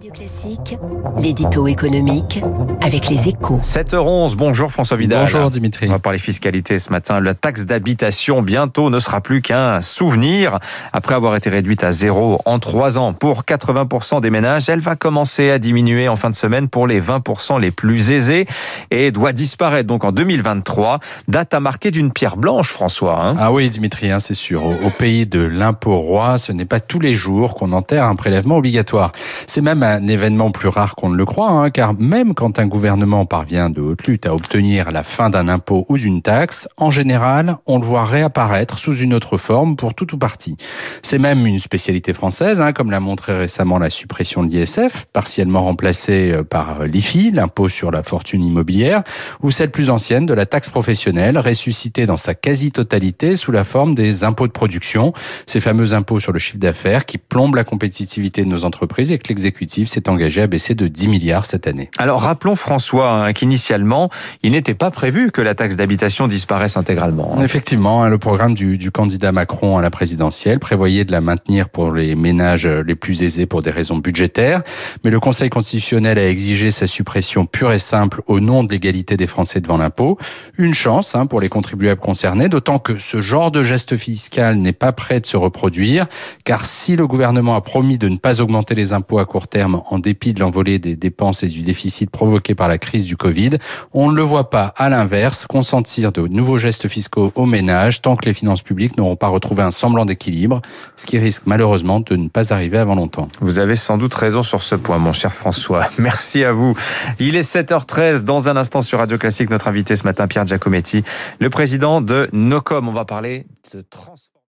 Radio Classique, l'édito économique avec les échos. 7h11, bonjour François Vidal. Bonjour Dimitri. On va parler fiscalité ce matin. La taxe d'habitation bientôt ne sera plus qu'un souvenir. Après avoir été réduite à zéro en trois ans pour 80% des ménages, elle va commencer à diminuer en fin de semaine pour les 20% les plus aisés et doit disparaître donc en 2023. Date à marquer d'une pierre blanche, François. hein. Ah oui Dimitri, hein, c'est sûr. Au, au pays de l'impôt roi, ce n'est pas tous les jours qu'on enterre un prélèvement obligatoire. C'est même un événement plus rare qu'on ne le croit, hein, car même quand un gouvernement parvient de haute lutte à obtenir la fin d'un impôt ou d'une taxe, en général, on le voit réapparaître sous une autre forme pour tout ou partie. C'est même une spécialité française, hein, comme l'a montré récemment la suppression de l'ISF, partiellement remplacée euh, par l'IFI, l'impôt sur la fortune immobilière, ou celle plus ancienne de la taxe professionnelle, ressuscitée dans sa quasi-totalité sous la forme des impôts de production, ces fameux impôts sur le chiffre d'affaires qui plombent la compétitivité de nos entreprises et que l'exécutif s'est engagé à baisser de 10 milliards cette année. Alors rappelons François hein, qu'initialement, il n'était pas prévu que la taxe d'habitation disparaisse intégralement. hein. Effectivement, hein, le programme du, du candidat Macron à la présidentielle prévoyait de la maintenir pour les ménages les plus aisés pour des raisons budgétaires, mais le Conseil constitutionnel a exigé sa suppression pure et simple au nom de l'égalité des Français devant l'impôt. Une chance pour les contribuables concernés, d'autant que ce genre de geste fiscal n'est pas prêt de se reproduire, car si le gouvernement a promis de ne pas augmenter les impôts à court terme en dépit de l'envolée des dépenses et du déficit provoqué par la crise du Covid, on ne le voit pas, à l'inverse, consentir de nouveaux gestes fiscaux aux ménages tant que les finances publiques n'auront pas retrouvé un semblant d'équilibre, ce qui risque malheureusement de ne pas arriver avant longtemps. Vous avez sans doute raison sur ce point, mon cher François. Merci à vous. Il est 7h13. Dans un instant sur Radio Classique, notre invité ce matin, Pierre Giacometti, le président de Nocom. On va parler de transfert.